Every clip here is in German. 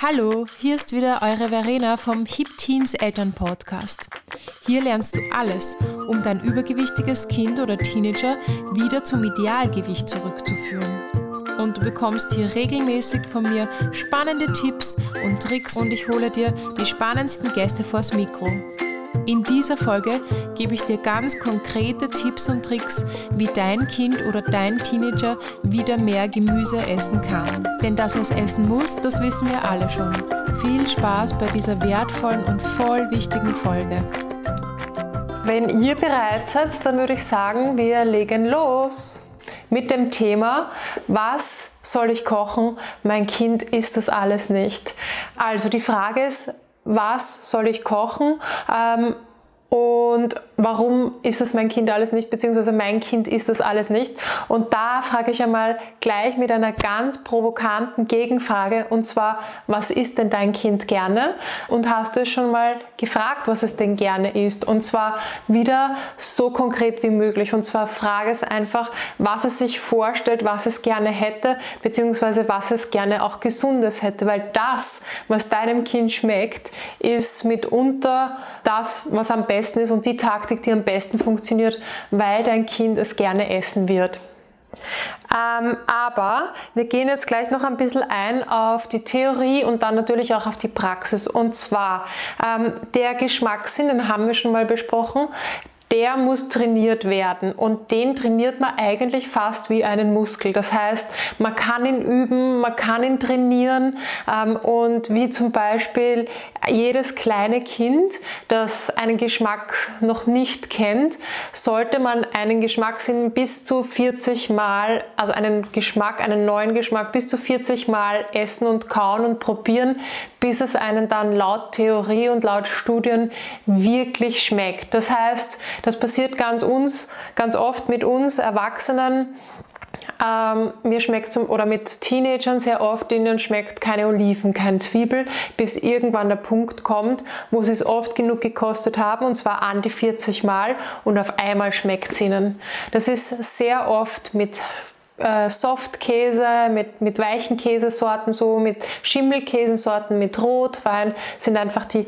Hallo, hier ist wieder eure Verena vom Hip Teens Eltern Podcast. Hier lernst du alles, um dein übergewichtiges Kind oder Teenager wieder zum Idealgewicht zurückzuführen. Und du bekommst hier regelmäßig von mir spannende Tipps und Tricks und ich hole dir die spannendsten Gäste vors Mikro. In dieser Folge gebe ich dir ganz konkrete Tipps und Tricks, wie dein Kind oder dein Teenager wieder mehr Gemüse essen kann. Denn dass es essen muss, das wissen wir alle schon. Viel Spaß bei dieser wertvollen und voll wichtigen Folge. Wenn ihr bereit seid, dann würde ich sagen, wir legen los mit dem Thema, was soll ich kochen? Mein Kind isst das alles nicht. Also die Frage ist, was soll ich kochen? Ähm, und warum ist das mein Kind alles nicht, beziehungsweise mein Kind ist das alles nicht. Und da frage ich einmal gleich mit einer ganz provokanten Gegenfrage, und zwar, was isst denn dein Kind gerne? Und hast du es schon mal gefragt, was es denn gerne isst? Und zwar wieder so konkret wie möglich. Und zwar frage es einfach, was es sich vorstellt, was es gerne hätte, beziehungsweise was es gerne auch gesundes hätte. Weil das, was deinem Kind schmeckt, ist mitunter das, was am besten besten ist und die Taktik, die am besten funktioniert, weil dein Kind es gerne essen wird. Ähm, aber wir gehen jetzt gleich noch ein bisschen ein auf die Theorie und dann natürlich auch auf die Praxis. Und zwar ähm, der Geschmackssinn, den haben wir schon mal besprochen der muss trainiert werden und den trainiert man eigentlich fast wie einen Muskel. Das heißt, man kann ihn üben, man kann ihn trainieren ähm, und wie zum Beispiel jedes kleine Kind, das einen Geschmack noch nicht kennt, sollte man einen Geschmackssinn bis zu 40 Mal, also einen Geschmack, einen neuen Geschmack bis zu 40 Mal essen und kauen und probieren, bis es einen dann laut Theorie und laut Studien wirklich schmeckt. Das heißt, das passiert ganz uns, ganz oft mit uns Erwachsenen. Ähm, mir schmeckt zum, oder mit Teenagern sehr oft, ihnen schmeckt keine Oliven, kein Zwiebel, bis irgendwann der Punkt kommt, wo sie es oft genug gekostet haben, und zwar an die 40 Mal, und auf einmal schmeckt es ihnen. Das ist sehr oft mit äh, Softkäse, mit, mit weichen Käsesorten, so mit Schimmelkäsesorten, mit Rotwein, sind einfach die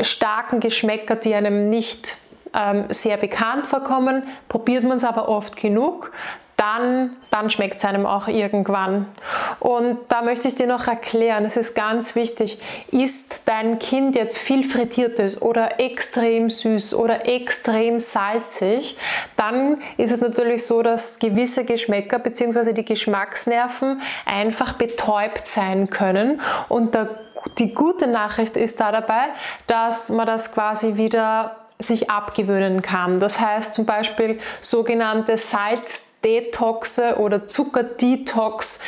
starken Geschmäcker, die einem nicht ähm, sehr bekannt vorkommen. Probiert man es aber oft genug, dann, dann schmeckt es einem auch irgendwann. Und da möchte ich dir noch erklären, es ist ganz wichtig, ist dein Kind jetzt viel frittiertes oder extrem süß oder extrem salzig, dann ist es natürlich so, dass gewisse Geschmäcker bzw. die Geschmacksnerven einfach betäubt sein können. Und der, die gute Nachricht ist da dabei, dass man das quasi wieder sich abgewöhnen kann. Das heißt zum Beispiel sogenannte Salzdetoxe oder Zuckerdetox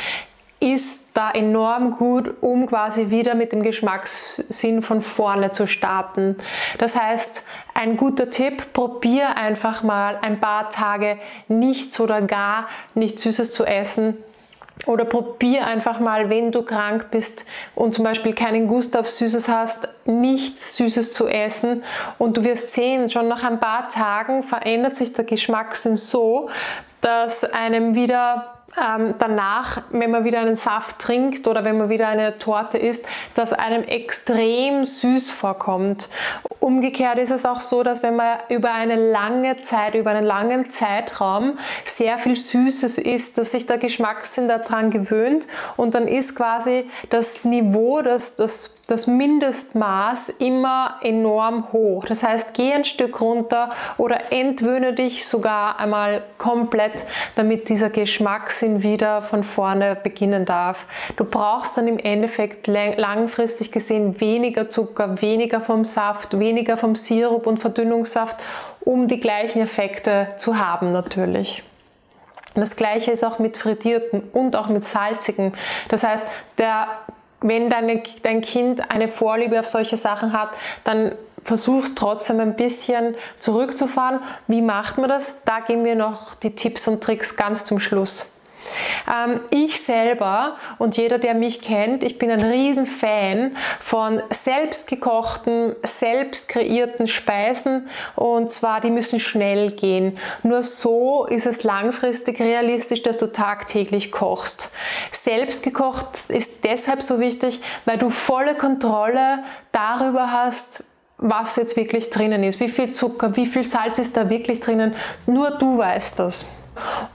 ist da enorm gut, um quasi wieder mit dem Geschmackssinn von vorne zu starten. Das heißt, ein guter Tipp, probier einfach mal ein paar Tage nichts oder gar nichts Süßes zu essen oder probier einfach mal, wenn du krank bist und zum Beispiel keinen Gust auf Süßes hast, nichts Süßes zu essen. Und du wirst sehen, schon nach ein paar Tagen verändert sich der Geschmackssinn so, dass einem wieder ähm, danach, wenn man wieder einen Saft trinkt oder wenn man wieder eine Torte isst, dass einem extrem süß vorkommt. Umgekehrt ist es auch so, dass wenn man über eine lange Zeit, über einen langen Zeitraum sehr viel Süßes isst, dass sich der Geschmackssinn daran gewöhnt und dann ist quasi das Niveau, das, das das Mindestmaß immer enorm hoch. Das heißt, geh ein Stück runter oder entwöhne dich sogar einmal komplett, damit dieser Geschmackssinn wieder von vorne beginnen darf. Du brauchst dann im Endeffekt langfristig gesehen weniger Zucker, weniger vom Saft, weniger vom Sirup und Verdünnungssaft, um die gleichen Effekte zu haben natürlich. Das gleiche ist auch mit frittierten und auch mit salzigen. Das heißt, der wenn deine, dein Kind eine Vorliebe auf solche Sachen hat, dann versuchst trotzdem ein bisschen zurückzufahren. Wie macht man das? Da geben wir noch die Tipps und Tricks ganz zum Schluss. Ähm, ich selber und jeder, der mich kennt, ich bin ein Riesenfan von selbstgekochten, selbst kreierten Speisen und zwar die müssen schnell gehen. Nur so ist es langfristig realistisch, dass du tagtäglich kochst. Selbstgekocht ist deshalb so wichtig, weil du volle Kontrolle darüber hast, was jetzt wirklich drinnen ist, wie viel Zucker, wie viel Salz ist da wirklich drinnen. Nur du weißt das.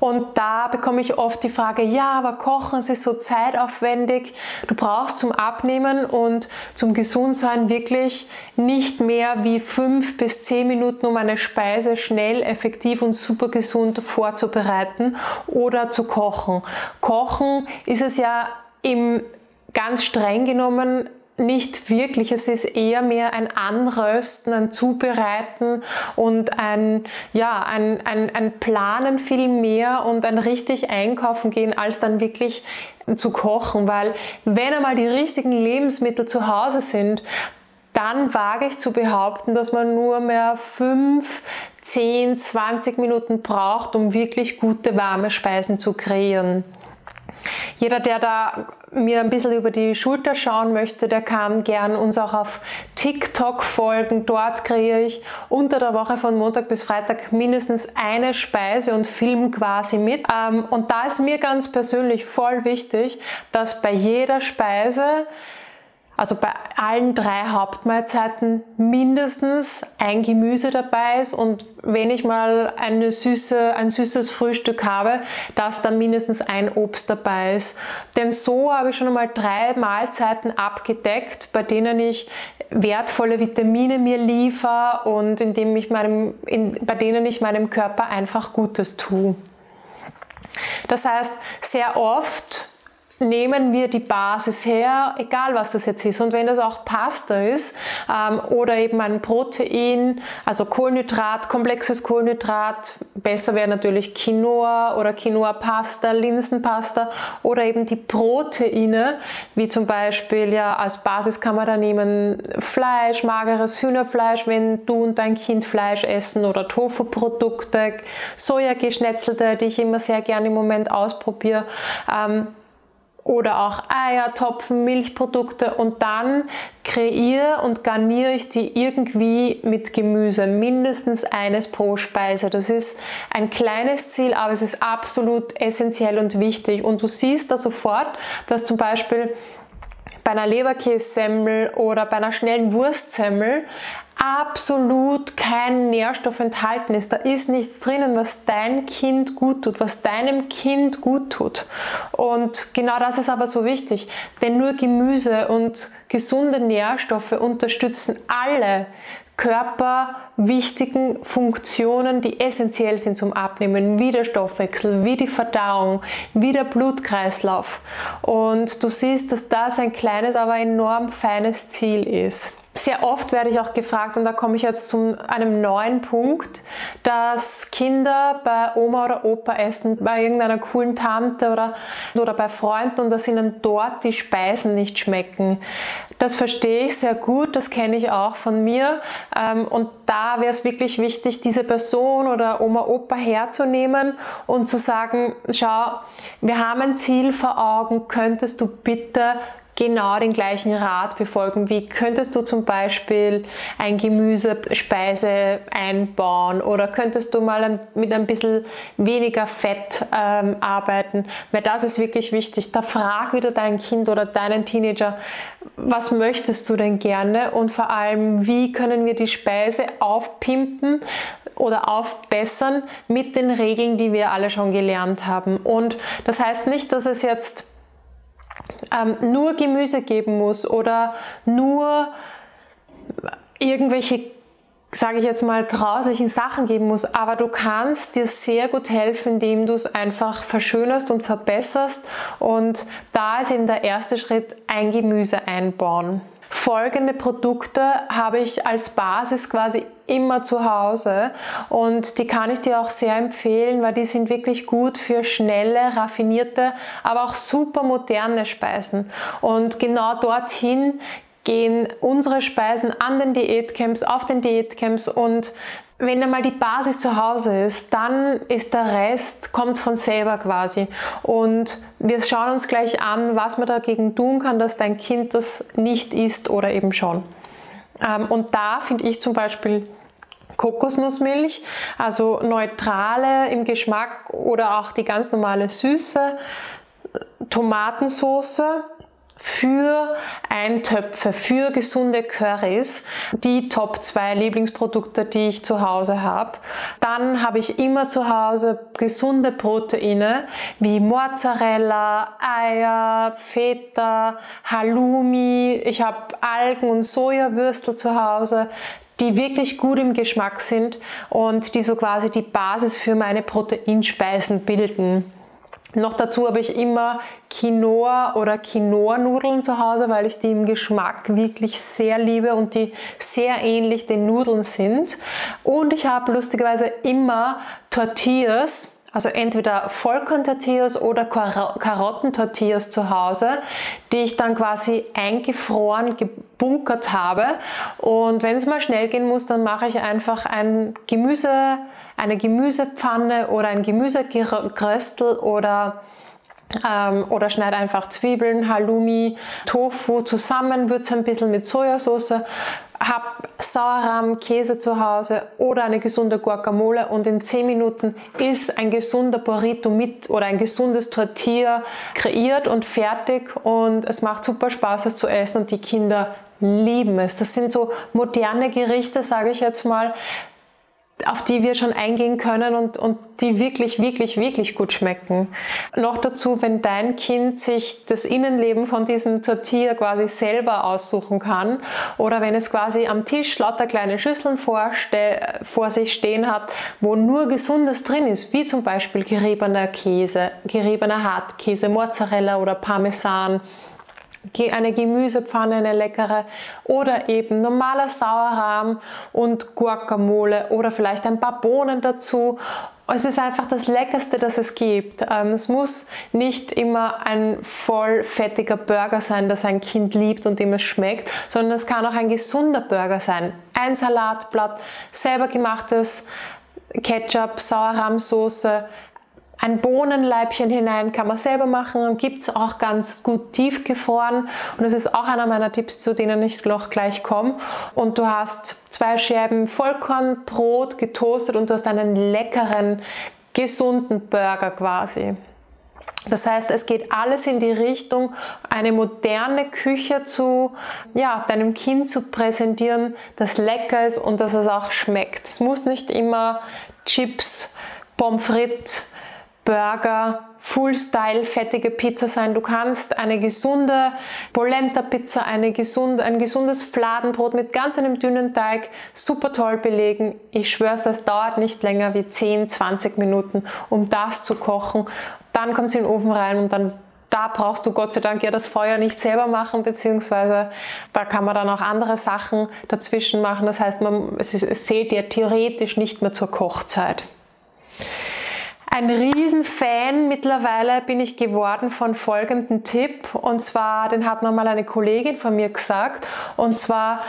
Und da bekomme ich oft die Frage, ja, aber Kochen ist so zeitaufwendig. Du brauchst zum Abnehmen und zum Gesundsein wirklich nicht mehr wie fünf bis zehn Minuten, um eine Speise schnell, effektiv und super gesund vorzubereiten oder zu kochen. Kochen ist es ja im ganz streng genommen nicht wirklich. Es ist eher mehr ein Anrösten, ein Zubereiten und ein, ja, ein, ein, ein Planen viel mehr und ein richtig einkaufen gehen, als dann wirklich zu kochen. Weil wenn einmal die richtigen Lebensmittel zu Hause sind, dann wage ich zu behaupten, dass man nur mehr 5, 10, 20 Minuten braucht, um wirklich gute warme Speisen zu kreieren. Jeder, der da mir ein bisschen über die Schulter schauen möchte, der kann gern uns auch auf TikTok folgen. Dort kreiere ich unter der Woche von Montag bis Freitag mindestens eine Speise und film quasi mit. Ähm, und da ist mir ganz persönlich voll wichtig, dass bei jeder Speise also bei allen drei Hauptmahlzeiten mindestens ein Gemüse dabei ist und wenn ich mal eine süße, ein süßes Frühstück habe, dass dann mindestens ein Obst dabei ist. Denn so habe ich schon einmal drei Mahlzeiten abgedeckt, bei denen ich wertvolle Vitamine mir liefere und indem ich meinem, in, bei denen ich meinem Körper einfach Gutes tue. Das heißt, sehr oft nehmen wir die Basis her, egal was das jetzt ist. Und wenn das auch Pasta ist ähm, oder eben ein Protein, also Kohlenhydrat, komplexes Kohlenhydrat, besser wäre natürlich Quinoa oder Quinoa-Pasta, Linsenpasta oder eben die Proteine, wie zum Beispiel ja als Basis kann man da nehmen Fleisch, mageres Hühnerfleisch, wenn du und dein Kind Fleisch essen oder Tofu-Produkte, Sojageschnetzelte, die ich immer sehr gerne im Moment ausprobiere. Ähm, oder auch Eier, Topfen, Milchprodukte und dann kreiere und garniere ich die irgendwie mit Gemüse, mindestens eines pro Speise. Das ist ein kleines Ziel, aber es ist absolut essentiell und wichtig und du siehst da sofort, dass zum Beispiel bei einer Leberkässemmel oder bei einer schnellen Wurstsemmel absolut kein Nährstoff enthalten ist. Da ist nichts drinnen, was dein Kind gut tut, was deinem Kind gut tut. Und genau das ist aber so wichtig, denn nur Gemüse und gesunde Nährstoffe unterstützen alle körperwichtigen Funktionen, die essentiell sind zum Abnehmen, wie der Stoffwechsel, wie die Verdauung, wie der Blutkreislauf. Und du siehst, dass das ein kleines, aber enorm feines Ziel ist. Sehr oft werde ich auch gefragt, und da komme ich jetzt zu einem neuen Punkt, dass Kinder bei Oma oder Opa essen, bei irgendeiner coolen Tante oder, oder bei Freunden und dass ihnen dort die Speisen nicht schmecken. Das verstehe ich sehr gut, das kenne ich auch von mir. Ähm, und da wäre es wirklich wichtig, diese Person oder Oma, Opa herzunehmen und zu sagen, schau, wir haben ein Ziel vor Augen, könntest du bitte genau den gleichen Rat befolgen. Wie könntest du zum Beispiel ein Gemüsespeise einbauen oder könntest du mal mit ein bisschen weniger Fett ähm, arbeiten? Weil das ist wirklich wichtig. Da frag wieder dein Kind oder deinen Teenager, was möchtest du denn gerne und vor allem, wie können wir die Speise aufpimpen oder aufbessern mit den Regeln, die wir alle schon gelernt haben. Und das heißt nicht, dass es jetzt ähm, nur Gemüse geben muss oder nur irgendwelche sage ich jetzt mal, grauslichen Sachen geben muss, aber du kannst dir sehr gut helfen, indem du es einfach verschönerst und verbesserst. Und da ist eben der erste Schritt ein Gemüse einbauen. Folgende Produkte habe ich als Basis quasi immer zu Hause und die kann ich dir auch sehr empfehlen, weil die sind wirklich gut für schnelle, raffinierte, aber auch super moderne Speisen. Und genau dorthin gehen unsere Speisen an den Diätcamps, auf den Diätcamps und wenn einmal die Basis zu Hause ist, dann ist der Rest, kommt von selber quasi. Und wir schauen uns gleich an, was man dagegen tun kann, dass dein Kind das nicht isst oder eben schon. Ähm, und da finde ich zum Beispiel Kokosnussmilch, also neutrale im Geschmack oder auch die ganz normale Süße, Tomatensauce, für Eintöpfe, für gesunde Currys, die Top 2 Lieblingsprodukte, die ich zu Hause habe. Dann habe ich immer zu Hause gesunde Proteine wie Mozzarella, Eier, Feta, Halloumi. Ich habe Algen- und Sojawürstel zu Hause die wirklich gut im Geschmack sind und die so quasi die Basis für meine Proteinspeisen bilden. Noch dazu habe ich immer Quinoa oder Quinoa-Nudeln zu Hause, weil ich die im Geschmack wirklich sehr liebe und die sehr ähnlich den Nudeln sind. Und ich habe lustigerweise immer Tortillas, also entweder Vollkorn-Tortillas oder Karotten-Tortillas zu Hause, die ich dann quasi eingefroren, gebunkert habe. Und wenn es mal schnell gehen muss, dann mache ich einfach ein Gemüse, eine Gemüsepfanne oder ein Gemüsegeröstel oder ähm, oder schneide einfach Zwiebeln, Halloumi, Tofu zusammen, würze ein bisschen mit Sojasauce, habe Sauerrahm, Käse zu Hause oder eine gesunde Guacamole und in 10 Minuten ist ein gesunder Burrito mit oder ein gesundes Tortilla kreiert und fertig und es macht super Spaß, es zu essen und die Kinder lieben es. Das sind so moderne Gerichte, sage ich jetzt mal, auf die wir schon eingehen können und, und die wirklich, wirklich, wirklich gut schmecken. Noch dazu, wenn dein Kind sich das Innenleben von diesem Tortilla quasi selber aussuchen kann oder wenn es quasi am Tisch lauter kleine Schüsseln vor, sich stehen hat, wo nur Gesundes drin ist, wie zum Beispiel geriebener Käse, geriebener Hartkäse, Mozzarella oder Parmesan, eine Gemüsepfanne, eine leckere oder eben normaler Sauerrahm und Guacamole oder vielleicht ein paar Bohnen dazu. Es ist einfach das Leckerste, das es gibt. Ähm, es muss nicht immer ein voll fettiger Burger sein, das ein Kind liebt und dem es schmeckt, sondern es kann auch ein gesunder Burger sein. Ein Salatblatt, selber gemachtes Ketchup, Sauerrahmsoße, ein Bohnenleibchen hinein kann man selber machen, gibt es auch ganz gut tiefgefroren und das ist auch einer meiner Tipps, zu denen ich noch gleich komme. Und du hast zwei Scherben Vollkornbrot getoastet und du hast einen leckeren, gesunden Burger quasi. Das heißt, es geht alles in die Richtung, eine moderne Küche zu ja, deinem Kind zu präsentieren, das lecker ist und dass es auch schmeckt. Es muss nicht immer Chips, Pommes frites, Burger, Full-Style, fettige Pizza sein. Du kannst eine gesunde Polenta-Pizza, gesunde, ein gesundes Fladenbrot mit ganz einem dünnen Teig super toll belegen. Ich schwör's, das dauert nicht länger wie 10, 20 Minuten, um das zu kochen. Dann kommt es in den Ofen rein und dann da brauchst du Gott sei Dank ja das Feuer nicht selber machen, beziehungsweise da kann man dann auch andere Sachen dazwischen machen. Das heißt, man, es, ist, es zählt ja theoretisch nicht mehr zur Kochzeit. Ein Riesenfan mittlerweile bin ich geworden von folgendem Tipp. Und zwar, den hat mir mal eine Kollegin von mir gesagt. Und zwar,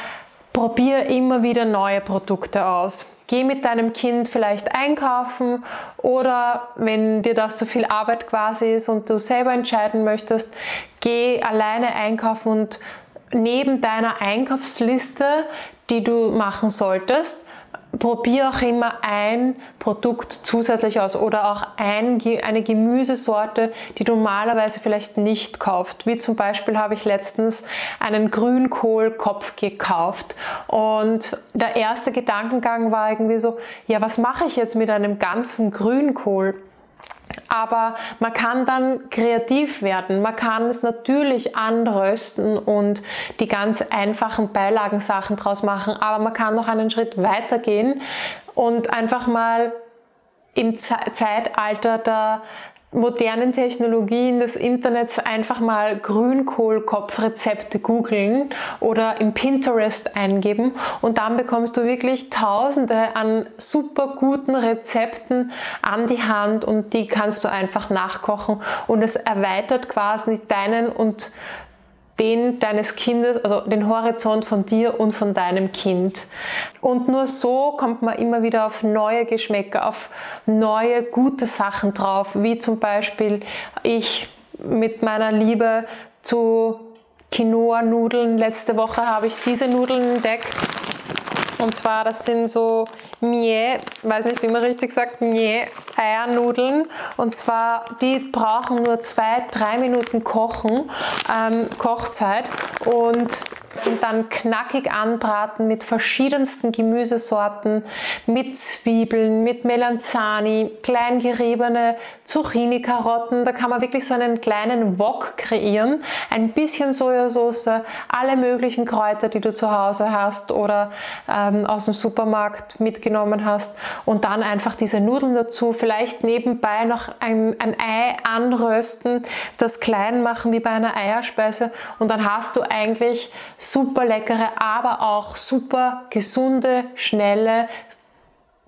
probier immer wieder neue Produkte aus. Geh mit deinem Kind vielleicht einkaufen oder wenn dir das zu viel Arbeit quasi ist und du selber entscheiden möchtest, geh alleine einkaufen und neben deiner Einkaufsliste, die du machen solltest, probiere auch immer ein Produkt zusätzlich aus oder auch ein, eine Gemüsesorte, die du normalerweise vielleicht nicht kaufst. Wie zum Beispiel habe ich letztens einen Grünkohlkopf gekauft und der erste Gedankengang war irgendwie so, ja, was mache ich jetzt mit einem ganzen Grünkohl? Aber man kann dann kreativ werden. Man kann es natürlich anrösten und die ganz einfachen Beilagensachen draus machen. Aber man kann noch einen Schritt weiter gehen und einfach mal im Zeitalter der modernen Technologien des Internets einfach mal Grünkohlkopfrezepte googeln oder im Pinterest eingeben und dann bekommst du wirklich tausende an super guten Rezepten an die Hand und die kannst du einfach nachkochen und es erweitert quasi deinen und den deines Kindes, also den Horizont von dir und von deinem Kind. Und nur so kommt man immer wieder auf neue Geschmäcker, auf neue gute Sachen drauf, wie zum Beispiel ich mit meiner Liebe zu Quinoa-Nudeln. Letzte Woche habe ich diese Nudeln entdeckt. Und zwar, das sind so Mie, weiß nicht, wie man richtig sagt, Mie Eiernudeln. Und zwar, die brauchen nur zwei, drei Minuten Kochen, ähm, Kochzeit. Und und dann knackig anbraten mit verschiedensten Gemüsesorten, mit Zwiebeln, mit Melanzani, klein geriebene Zucchini-Karotten. Da kann man wirklich so einen kleinen Wok kreieren. Ein bisschen Sojasauce, alle möglichen Kräuter, die du zu Hause hast oder ähm, aus dem Supermarkt mitgenommen hast. Und dann einfach diese Nudeln dazu. Vielleicht nebenbei noch ein, ein Ei anrösten, das klein machen wie bei einer Eierspeise. Und dann hast du eigentlich super leckere, aber auch super gesunde, schnelle,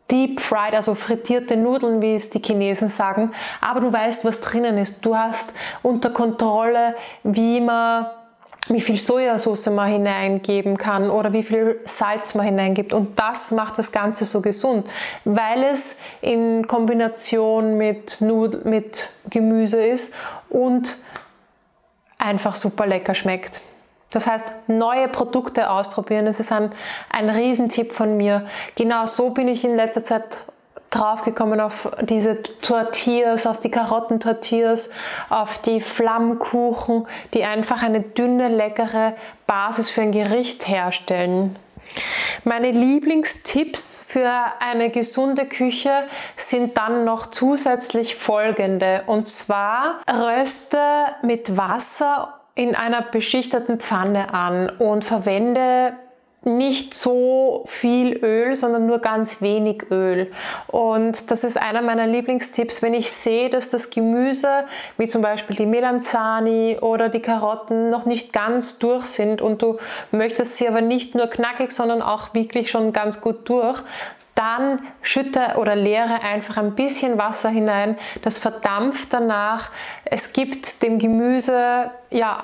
Deep Fried, also frittierte Nudeln, wie es die Chinesen sagen. Aber du weißt, was drinnen ist. Du hast unter Kontrolle, wie man wie viel Sojasauce man hineingeben kann oder wie viel Salz man hineingibt. Und das macht das Ganze so gesund, weil es in Kombination mit, Nudel, mit Gemüse ist und einfach super lecker schmeckt. Das heißt, neue Produkte ausprobieren, das ist ein, ein Riesentipp von mir. Genau so bin ich in letzter Zeit draufgekommen auf diese Tortillas, aus die Karottentortillas, auf die Flammkuchen, die einfach eine dünne, leckere Basis für ein Gericht herstellen. Meine Lieblingstipps für eine gesunde Küche sind dann noch zusätzlich folgende. Und zwar röste mit Wasser in einer beschichteten Pfanne an und verwende nicht so viel Öl, sondern nur ganz wenig Öl. Und das ist einer meiner Lieblingstipps, wenn ich sehe, dass das Gemüse, wie zum Beispiel die Melanzani oder die Karotten, noch nicht ganz durch sind und du möchtest sie aber nicht nur knackig, sondern auch wirklich schon ganz gut durch, dann schütte oder leere einfach ein bisschen Wasser hinein. Das verdampft danach. Es gibt dem Gemüse ja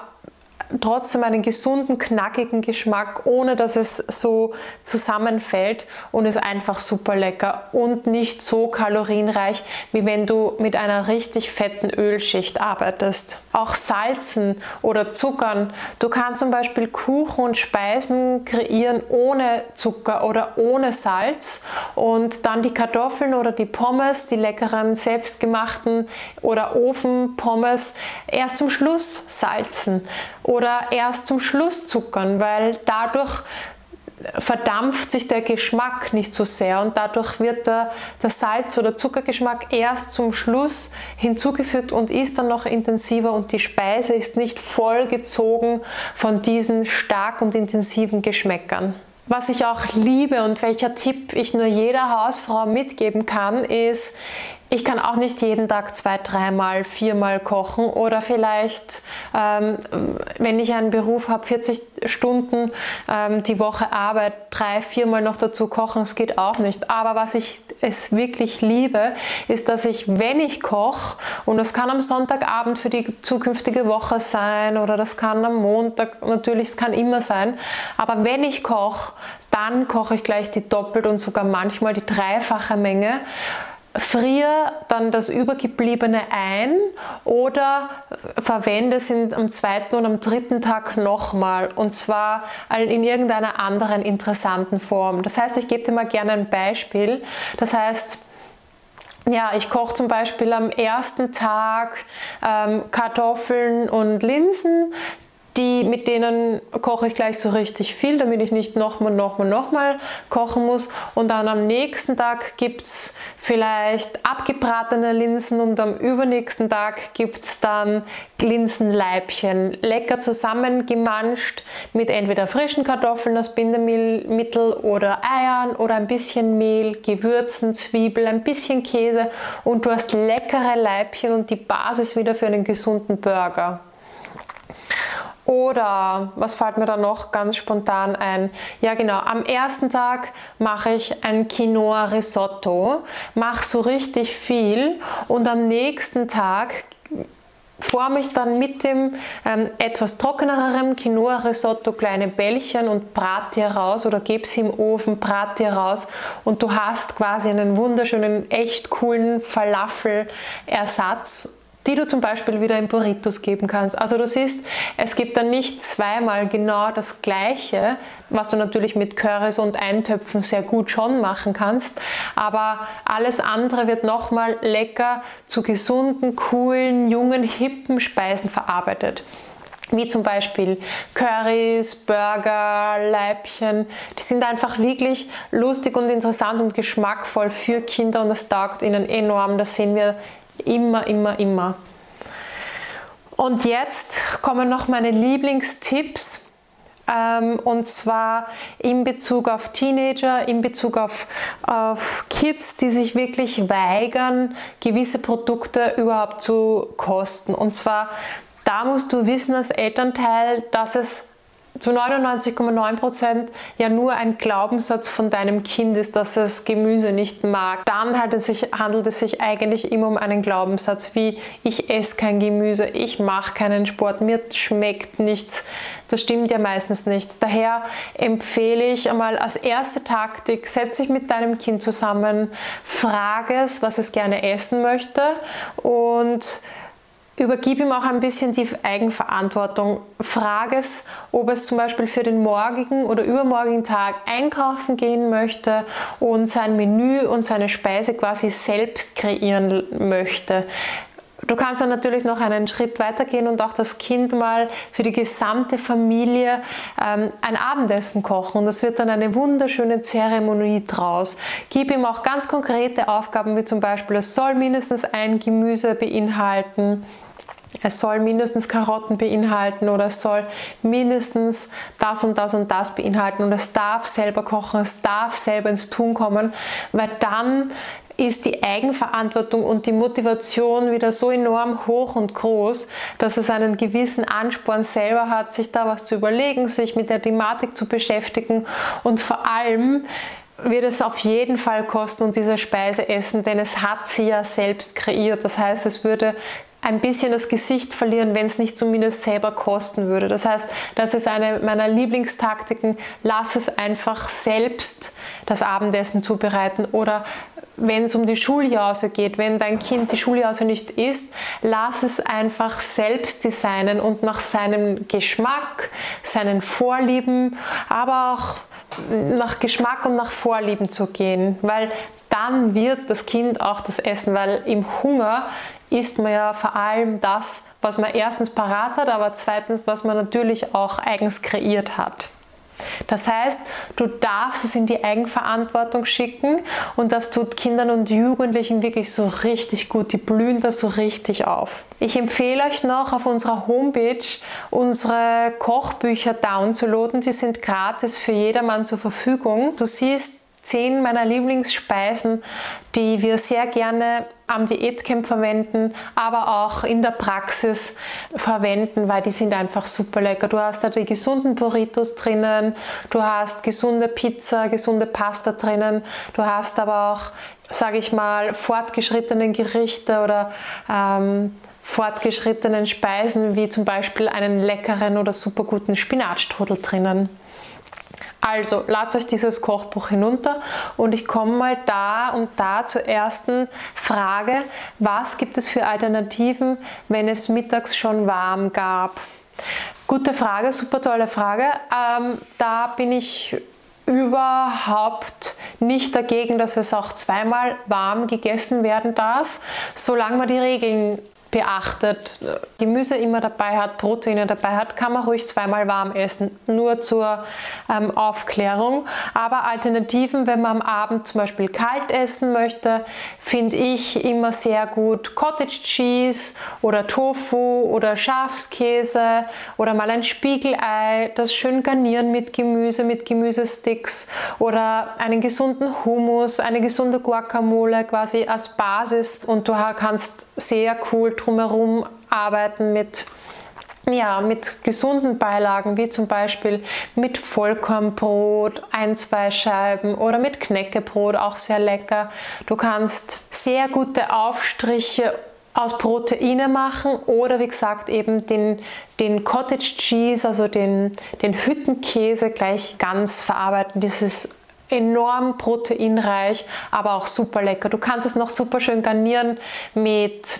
trotzdem einen gesunden, knackigen Geschmack, ohne dass es so zusammenfällt und ist einfach super lecker und nicht so kalorienreich, wie wenn du mit einer richtig fetten Ölschicht arbeitest. Auch Salzen oder Zuckern. Du kannst zum Beispiel Kuchen und Speisen kreieren ohne Zucker oder ohne Salz und dann die Kartoffeln oder die Pommes, die leckeren selbstgemachten oder Ofenpommes erst zum Schluss salzen oder erst zum Schluss zuckern, weil dadurch verdampft sich der Geschmack nicht so sehr und dadurch wird der, der Salz- oder Zuckergeschmack erst zum Schluss hinzugefügt und ist dann noch intensiver und die Speise ist nicht vollgezogen von diesen stark und intensiven Geschmäckern. Was ich auch liebe und welcher Tipp ich nur jeder Hausfrau mitgeben kann, ist, ich kann auch nicht jeden Tag zwei, dreimal, viermal kochen oder vielleicht, ähm, wenn ich einen Beruf habe, 40 Stunden ähm, die Woche Arbeit, drei, viermal noch dazu kochen, das geht auch nicht. Aber was ich es wirklich liebe, ist, dass ich, wenn ich koche, und das kann am Sonntagabend für die zukünftige Woche sein oder das kann am Montag, natürlich, es kann immer sein, aber wenn ich koche, dann koche ich gleich die doppelt und sogar manchmal die dreifache Menge friere dann das Übergebliebene ein oder verwende es am zweiten und am dritten Tag nochmal und zwar in irgendeiner anderen interessanten Form. Das heißt, ich gebe dir mal gerne ein Beispiel. Das heißt, ja, ich koche zum Beispiel am ersten Tag ähm, Kartoffeln und Linsen, die, mit denen koche ich gleich so richtig viel, damit ich nicht nochmal, nochmal, nochmal kochen muss. Und dann am nächsten Tag gibt es vielleicht abgebratene Linsen und am übernächsten Tag gibt es dann Linsenleibchen. Lecker zusammengemanscht mit entweder frischen Kartoffeln als Bindemittel oder Eiern oder ein bisschen Mehl, Gewürzen, Zwiebel, ein bisschen Käse und du hast leckere Leibchen und die Basis wieder für einen gesunden Burger. Oder was fällt mir da noch ganz spontan ein? Ja, genau. Am ersten Tag mache ich ein Quinoa Risotto, mache so richtig viel und am nächsten Tag forme ich dann mit dem ähm, etwas trockenerem Quinoa-Risotto kleine Bällchen und brate die heraus oder gebe sie im Ofen, brate die heraus und du hast quasi einen wunderschönen, echt coolen Falafel-Ersatz die du zum Beispiel wieder in Burritos geben kannst. Also du siehst, es gibt dann nicht zweimal genau das Gleiche, was du natürlich mit Currys und Eintöpfen sehr gut schon machen kannst, aber alles andere wird nochmal lecker zu gesunden, coolen, jungen, hippen Speisen verarbeitet wie zum Beispiel Currys, Burger, Leibchen. Die sind einfach wirklich lustig und interessant und geschmackvoll für Kinder und das taugt ihnen enorm. Das sehen wir Immer, immer, immer. Und jetzt kommen noch meine Lieblingstipps. Ähm, und zwar in Bezug auf Teenager, in Bezug auf, auf Kids, die sich wirklich weigern, gewisse Produkte überhaupt zu kosten. Und zwar, da musst du wissen als Elternteil, dass es zu 99,9% ja nur ein Glaubenssatz von deinem Kind ist, dass es Gemüse nicht mag, dann handelt es, sich, handelt es sich eigentlich immer um einen Glaubenssatz wie ich esse kein Gemüse, ich mache keinen Sport, mir schmeckt nichts. Das stimmt ja meistens nicht. Daher empfehle ich einmal als erste Taktik, setze dich mit deinem Kind zusammen, frage es, was es gerne essen möchte und Übergib ihm auch ein bisschen die Eigenverantwortung. Frage es, ob es zum Beispiel für den morgigen oder übermorgigen Tag einkaufen gehen möchte und sein Menü und seine Speise quasi selbst kreieren möchte. Du kannst dann natürlich noch einen Schritt weitergehen und auch das Kind mal für die gesamte Familie ähm, ein Abendessen kochen. Und das wird dann eine wunderschöne Zeremonie draus. Gib ihm auch ganz konkrete Aufgaben, wie zum Beispiel, es soll mindestens ein Gemüse beinhalten es soll mindestens Karotten beinhalten oder es soll mindestens das und das und das beinhalten und es darf selber kochen, es darf selber ins Tun kommen, weil dann ist die Eigenverantwortung und die Motivation wieder so enorm hoch und groß, dass es einen gewissen Ansporn selber hat, sich da was zu überlegen, sich mit der Thematik zu beschäftigen und vor allem wird es auf jeden Fall kosten und diese Speise essen, denn es hat sie ja selbst kreiert. Das heißt, es würde ein bisschen das Gesicht verlieren, wenn es nicht zumindest selber kosten würde. Das heißt, das ist eine meiner Lieblingstaktiken. Lass es einfach selbst das Abendessen zubereiten oder wenn es um die Schuljause geht, wenn dein Kind die Schuljause nicht isst, lass es einfach selbst designen und nach seinem Geschmack, seinen Vorlieben, aber auch nach Geschmack und nach Vorlieben zu gehen, weil dann wird das Kind auch das essen, weil im Hunger isst man ja vor allem das, was man erstens parat hat, aber zweitens, was man natürlich auch eigens kreiert hat. Das heißt, du darfst es in die Eigenverantwortung schicken und das tut Kindern und Jugendlichen wirklich so richtig gut. Die blühen da so richtig auf. Ich empfehle euch noch auf unserer Homepage unsere Kochbücher downzuladen. Die sind gratis für jedermann zur Verfügung. Du siehst zehn meiner Lieblingsspeisen, die wir sehr gerne am Diätcamp verwenden, aber auch in der Praxis verwenden, weil die sind einfach super lecker. Du hast da die gesunden Burritos drinnen, du hast gesunde Pizza, gesunde Pasta drinnen, du hast aber auch, sage ich mal, fortgeschrittene Gerichte oder ähm, fortgeschrittenen Speisen wie zum Beispiel einen leckeren oder super guten Spinatstrudel drinnen. Also ladet euch dieses Kochbuch hinunter und ich komme mal da und da zur ersten Frage, was gibt es für Alternativen, wenn es mittags schon warm gab? Gute Frage, super tolle Frage. Ähm, da bin ich überhaupt nicht dagegen, dass es auch zweimal warm gegessen werden darf, solange man die Regeln beachtet, Gemüse immer dabei hat, Proteine dabei hat, kann man ruhig zweimal warm essen. Nur zur ähm, Aufklärung. Aber Alternativen, wenn man am Abend zum Beispiel kalt essen möchte, finde ich immer sehr gut Cottage Cheese oder Tofu oder Schafskäse oder mal ein Spiegelei, das schön garnieren mit Gemüse, mit Gemüsesticks oder einen gesunden Hummus, eine gesunde Guacamole quasi als Basis und du kannst sehr cool drumherum arbeiten mit ja, mit gesunden Beilagen, wie zum Beispiel mit Vollkornbrot, ein, zwei Scheiben oder mit Knäckebrot, auch sehr lecker. Du kannst sehr gute Aufstriche aus Proteine machen oder wie gesagt eben den, den Cottage Cheese, also den, den Hüttenkäse gleich ganz verarbeiten. Dieses enorm proteinreich, aber auch super lecker. Du kannst es noch super schön garnieren mit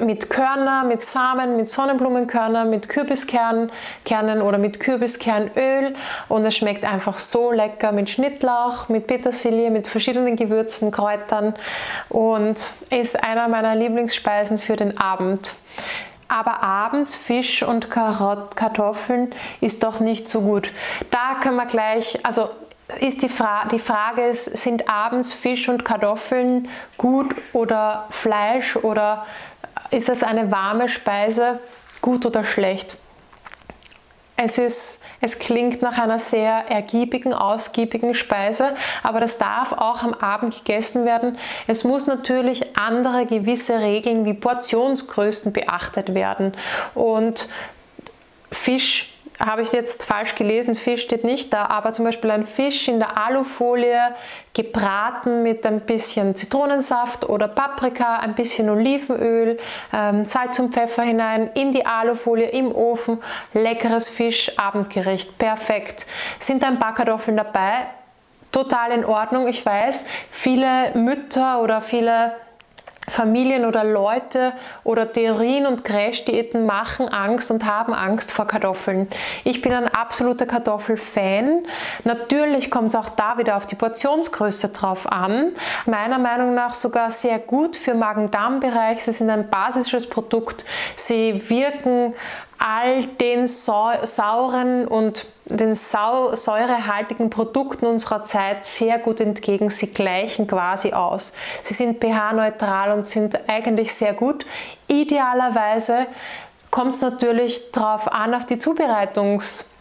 mit Körner, mit Samen, mit Sonnenblumenkörner, mit Kürbiskernen Kernen oder mit Kürbiskernöl und es schmeckt einfach so lecker mit Schnittlauch, mit Petersilie, mit verschiedenen Gewürzen, Kräutern und ist einer meiner Lieblingsspeisen für den Abend. Aber abends Fisch und Karot Kartoffeln ist doch nicht so gut. Da können wir gleich, also ist die, Fra die Frage, sind abends Fisch und Kartoffeln gut oder Fleisch oder ist das eine warme Speise gut oder schlecht? Es, ist, es klingt nach einer sehr ergiebigen, ausgiebigen Speise, aber das darf auch am Abend gegessen werden. Es muss natürlich andere gewisse Regeln wie Portionsgrößen beachtet werden. Und Fisch habe ich jetzt falsch gelesen, Fisch steht nicht da, aber zum Beispiel ein Fisch in der Alufolie gebraten mit ein bisschen Zitronensaft oder Paprika, ein bisschen Olivenöl, ähm, Salz und Pfeffer hinein, in die Alufolie im Ofen, leckeres Fisch, Abendgericht, perfekt. Sind ein paar Kartoffeln dabei? Total in Ordnung. Ich weiß, viele Mütter oder viele Familien oder Leute oder Theorien und Crash-Diäten machen Angst und haben Angst vor Kartoffeln. Ich bin ein absoluter Kartoffelfan. Natürlich kommt es auch da wieder auf die Portionsgröße drauf an. Meiner Meinung nach sogar sehr gut für Magen-Darm-Bereich. Sie sind ein basisches Produkt. Sie wirken all den sauren und den sau säurehaltigen Produkten unserer Zeit sehr gut entgegen. Sie gleichen quasi aus. Sie sind pH-neutral und sind eigentlich sehr gut. Idealerweise kommt es natürlich darauf an, auf die Zubereitungs-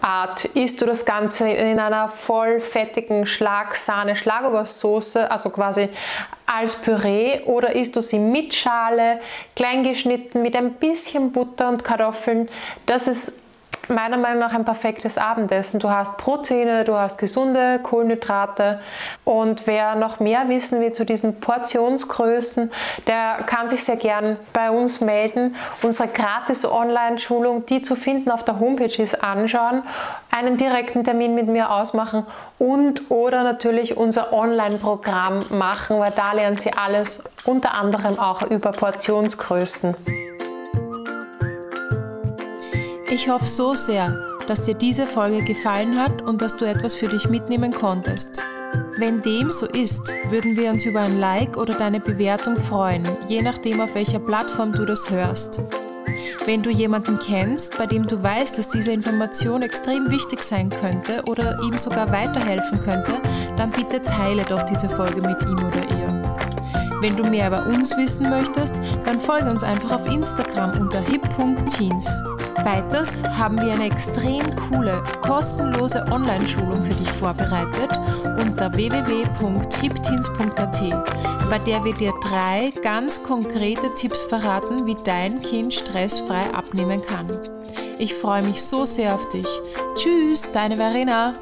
Art isst du das Ganze in einer vollfettigen Schlagsahne Schlagobers-Soße, also quasi als Püree, oder isst du sie mit Schale, klein geschnitten, mit ein bisschen Butter und Kartoffeln. Das ist meiner Meinung nach ein perfektes Abendessen. Du hast Proteine, du hast gesunde Kohlenhydrate und wer noch mehr wissen will zu diesen Portionsgrößen, der kann sich sehr gern bei uns melden. Unsere gratis Online-Schulung, die zu finden auf der Homepage ist, anschauen, einen direkten Termin mit mir ausmachen und oder natürlich unser Online-Programm machen, weil da lernen Sie alles unter anderem auch über Portionsgrößen. Ich hoffe so sehr, dass dir diese Folge gefallen hat und dass du etwas für dich mitnehmen konntest. Wenn dem so ist, würden wir uns über ein Like oder deine Bewertung freuen, je nachdem auf welcher Plattform du das hörst. Wenn du jemanden kennst, bei dem du weißt, dass diese Information extrem wichtig sein könnte oder ihm sogar weiterhelfen könnte, dann bitte teile doch diese Folge mit ihm oder ihr. Wenn du mehr über uns wissen möchtest, dann folge uns einfach auf Instagram unter hip.teens. Weiters haben wir eine extrem coole, kostenlose Online-Schulung für dich vorbereitet unter www.hipteens.at, bei der wir dir drei ganz konkrete Tipps verraten, wie dein Kind stressfrei abnehmen kann. Ich freue mich so sehr auf dich. Tschüss, deine Verena.